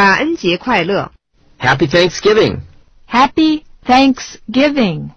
感恩节快乐！Happy Thanksgiving! Happy Thanksgiving.